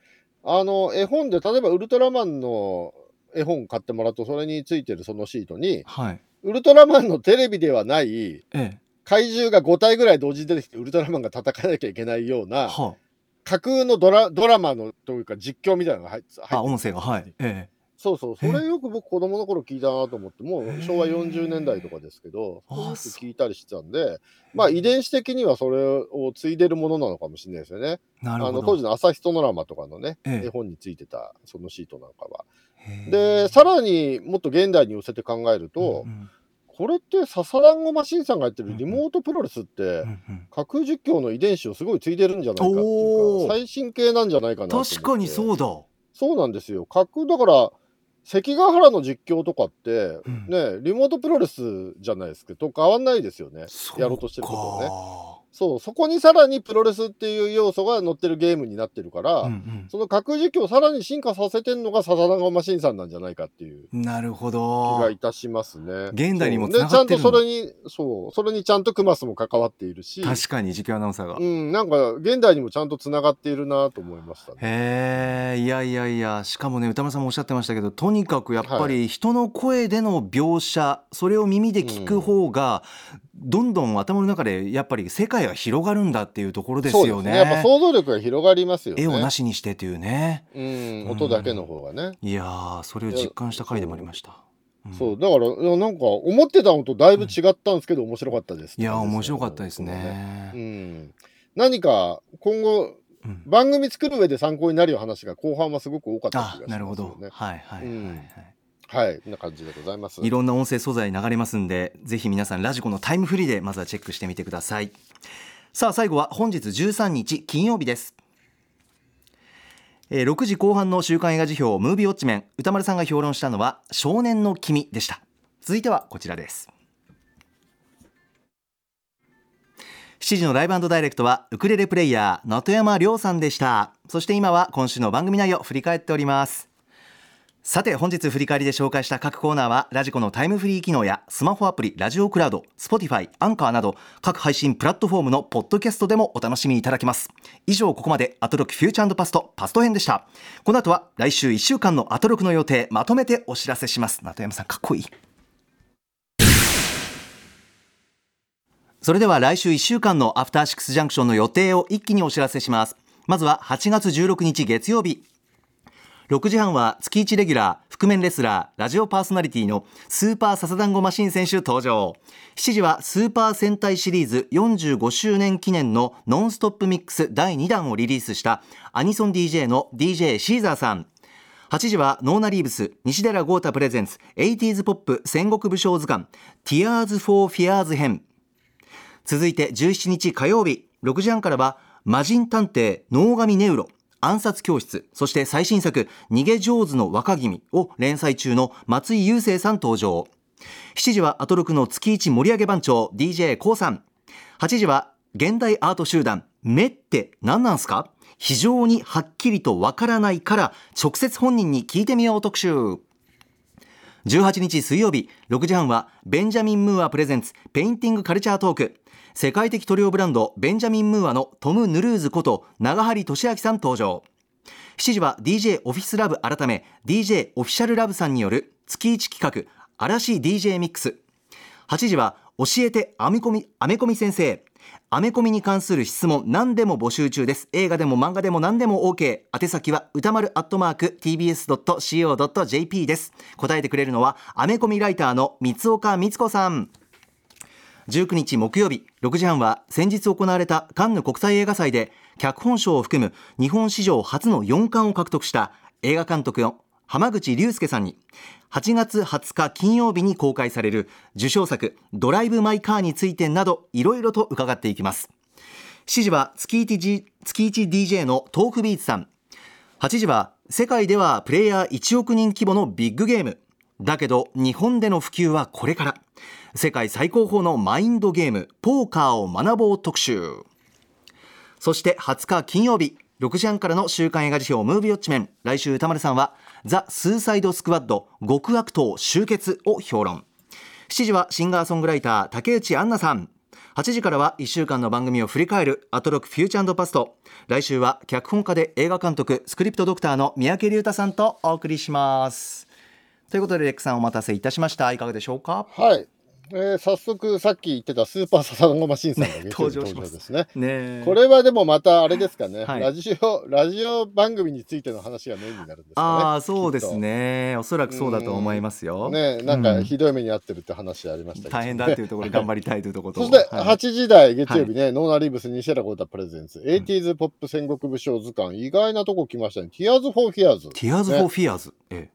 あの絵本で例えばウルトラマンの絵本買ってもらうとそれについてるそのシートにはい。ウルトラマンのテレビではないええ。怪獣が5体ぐらい同時に出てきてウルトラマンが戦わなきゃいけないようなは架空のドラドラマのというか実況みたいなのが入ってあ音声がはい。えそうそう。それよく僕子供の頃聞いたなと思って。もう昭和40年代とかですけどよく聞いたりしてたんで。まあ遺伝子的にはそれを継いでるものなのかもしれないですよね。えなるほど。あの当時の朝日ソノラマとかのね、ええ。絵本についてたそのシートなんかは。でさらにもっと現代に寄せて考えると、うんうん。これって笹団子マシンさんがやってるリモートプロレスって、架空実況の遺伝子をすごい継いでるんじゃないかっていうか最新系なんじゃないかな確かにそうだ。そうなんですよ。架空だから関ヶ原の実況とかって、うん。ねリモートプロレスじゃないですけど変わんないですよね。やろうとしてることをね。かそうそこにさらにプロレスっていう要素が載ってるゲームになってるから、うんその架空実況をさらに進化させてんのが笹団子マシンさんなんじゃないかっていううんなるほ気どがいたしますね。現代にもそう。で繋がってるちゃんとそれにそうそれにちゃんとクマスも関わっているし。確かに実況アナウンサーが。うん、なんか現代にもちゃんとつながっているなと思いましたね。へえいやいやいや。しかもね歌丸さんもおっしゃってましたけどとにかくやっぱり人の声での描写、それを耳で聞く方が、どんどん頭の中でやっぱり世界が広がるんだっていうところですよね。そうやっぱ想像力が広がりますよね。絵をなしにしてというね。うん、音だけの方がね。いやーそれを実感した回でもありました。うんそうだからなんか思ってたのとだいぶ違ったんですけど、面白かったですいや面白かったですねう。ん、何か今後うん番組作る上で参考になるような話が後半はすごく多かった気があしますよね。なるほど。はいはいはい、うんはい。はい、こんな感じでございます。いろんな音声素材流れますんでぜひ皆さんラジコのタイムフリーでまずはチェックしてみてください。さあ最後は本日13日金曜日です。えー6時後半の週刊映画辞表ムービーウォッチメン歌丸さんが評論したのは少年の君でした。続いてはこちらです。7時のライブダイレクトはウクレレプレイヤー能登山亮さんでした。そして今は今週の番組内容を振り返っております。さて本日振り返りで紹介した各コーナーはラジコのタイムフリー機能やスマホアプリラジオクラウド Spotify アンカーなど各配信プラットフォームのポッドキャストでもお楽しみいただけます。以上ここまでアトロクフューチャーパストパスト編でした。この後は来週1週間のアトロクの予定まとめてお知らせします。名戸山さんかっこいい。それでは来週1週間のアフターシックスジャンクションの予定を一気にお知らせします。まずは8月16日月曜日6時半は月1レギュラー覆面レスラーラジオパーソナリティのスーパーササダンゴマシン選手登場。7時はスーパー戦隊シリーズ45周年記念のノンストップミックス第2弾をリリースしたアニソン DJ の DJ シーザーさん。8時はノーナリーブス西寺豪太プレゼンツ 80s ポップ戦国武将図鑑 Tears for Fears 編。続いて17日火曜日6時半からは魔人探偵能神ネウロ暗殺教室そして最新作逃げ上手の若君を連載中の松井雄生さん登場。7時はアトロクの月一盛り上げ番長 d j k o さん。8時は現代アート集団目って何なんすか？非常にはっきりとわからないから直接本人に聞いてみよう特集。18日水曜日6時半はベンジャミン・ムーアプレゼンツペインティングカルチャートーク世界的塗料ブランドベンジャミン・ムーアのトム・ヌルーズこと長張俊明さん登場。7時は DJ オフィスラブ改め DJ オフィシャルラブさんによる月1企画嵐 DJ ミックス。8時は教えてアメコミアメコミ先生。アメコミに関する質問何でも募集中です。映画でも漫画でも何でも OK 宛先は歌丸アットマーク tbs.co.jp です。答えてくれるのはアメコミライターの三岡光子さん。19日木曜日6時半は先日行われたカンヌ国際映画祭で脚本賞を含む日本史上初の4冠を獲得した映画監督の浜口竜介さんに。8月20日金曜日に公開される受賞作「ドライブ・マイ・カー」についてなどいろいろと伺っていきます。7時は月 1, 月 1DJ のトークビーツさん。8時は世界ではプレイヤー1億人規模のビッグゲーム。だけど日本での普及はこれから。世界最高峰のマインドゲームポーカーを学ぼう特集。そして20日金曜日6時半からの週刊映画辞表ムービーウォッチメン。来週歌丸さんはザ・スーサイド・スクワッド極悪党集結を評論。7時はシンガーソングライター竹内杏奈さん。8時からは1週間の番組を振り返るアトロクフューチャーパスト。来週は脚本家で映画監督スクリプトドクターの三宅龍太さんとお送りします。ということでレックさんお待たせいたしました。いかがでしょうか？はい。えー早速さっき言ってたスーパーササダンゴマシンさんがね登場します。ですね。ねこれはでもまたあれですかね、はい。ラジオラジオ番組についての話がメインになるんですかね。ああそうですね。おそらくそうだと思いますよ。ねなんかうん。ひどい目に遭ってるって話ありましたけど、大変だっていうところで頑張りたいというところとそしてはい。8時台月曜日ね、ノーナリーブス西原浩太プレゼンツ、80s ポップ戦国武将図鑑、意外なとこ来ましたね、Tears for Fears ティアーズ・フォー・フィアーズ、え。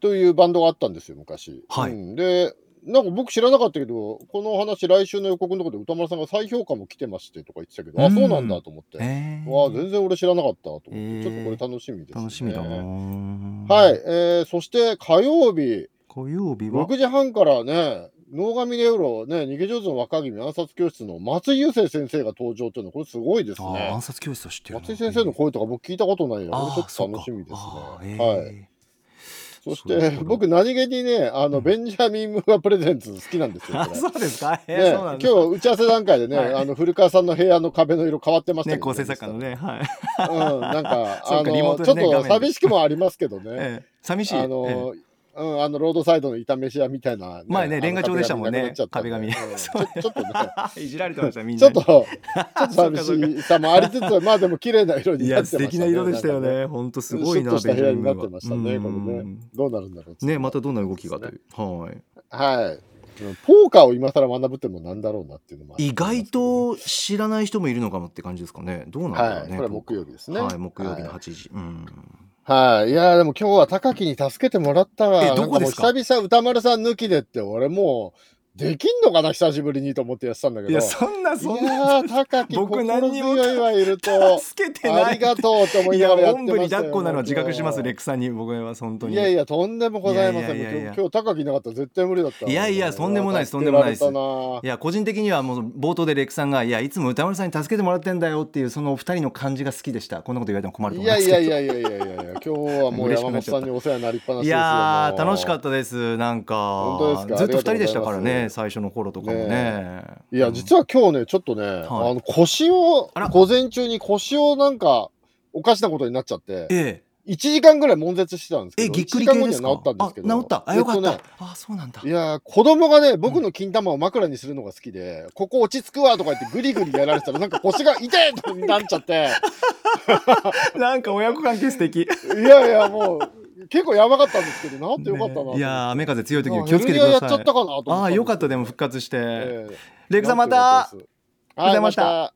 というバンドがあったんですよ、昔。はい。うん。で、なんか僕知らなかったけど、この話、来週の予告のところで宇多丸さんが再評価も来てましてとか言ってたけど、あ、うんそうなんだと思って。ええわあ、全然俺知らなかったと思って、えーちょっとこれ楽しみです、ね。楽しみだな、はい、えー、そして火曜日、火曜日は？6時半からね、脳噛ネウロ、ね、逃げ上手の若君暗殺教室の松井優征先生が登場というのは、これすごいですね暗。殺教室を知ってるな松井先生の声とか僕聞いたことないよ。ちょっと楽しみですね。はい。はいそして僕何気にね、あの、うん。ベンジャミン・ムーアプレゼンツ好きなんですよ。そうですか、えねーそうなんです今日打ち合わせ段階でね、はい。あの古川さんの部屋の壁の色変わってましたけど、ね。作家のねはい、うん、なんか、あの、ちょっと寂しくもありますけどね。ええ寂しい。あの、うん、あのロードサイドの炒めし屋みたいな、前ねあのレンガ調でしたもんね壁紙。ちょっとね、ええいじられてましたみんちょっと、なにちょっと 寂しさもありつつ、まあでも綺麗な色になってましたね。素敵な色でしたよね。本当すごいなシュッとした部屋になってましたね、これうん。ね。どうなるんだろうねまたどんな動きがという、はい。はい。ポーカーを今更学ぶってもなんだろうなっていうのもあり意外と知らない人もいるのかもって感じですかね。どうなんだろうね、はい、これは木曜日ですね。はい木曜日のはい。8時、うんはい。いやーでも今日は高木に助けてもらったわ。えどこですか？久々歌丸さん抜きでって、俺もう、できんのかな久しぶりにと思ってやってたんだけど。いやそんなそんいな高木僕心何にも強いはいると、助けてない。ありがとうと思いいながらやってましたよ。に抱っこなのは自覚しますレックさんに僕は本当に。いやいや、とんでもございません。いやいやいやいや。今日高木いなかったら絶対無理だったわ。いやいやとんでもないですとんでもないです。いや個人的にはもう冒頭でレックさんがいやいつも歌丸さんに助けてもらってんだよっていうそのお二人の感じが好きでした。こんなこと言われても困るとい思いますやいやいやいやいやいやいや、今日はもう山本さんにお世話になりっぱなしいですよ。やーもう楽しかったですなんか。本当ですか？ずっと二人でしたからあ最初の頃とかもね。ねいや、実は今日ね、ちょっとね、あの腰を午前中に腰をなんか、おかしなことになっちゃって、え1時間ぐらい悶絶してたんですけど、ええぎっくり1時間系ですか？後には治ったんですけど、あ治った。あよかった、えとねあそうなんだ。いやー子供がね、僕の金玉を枕にするのが好きで、ここ落ち着くわとか言ってグリグリやられてたら、なんか腰が痛いとなっちゃって、なんか親子関係素敵。いやいや、もう、結構やばかったんですけど、治ってよかったな。いやー雨風強い時にあ気をつけてください。ああよかったでも復活して、ええ。レイクさんまた。はい、ありがとうございました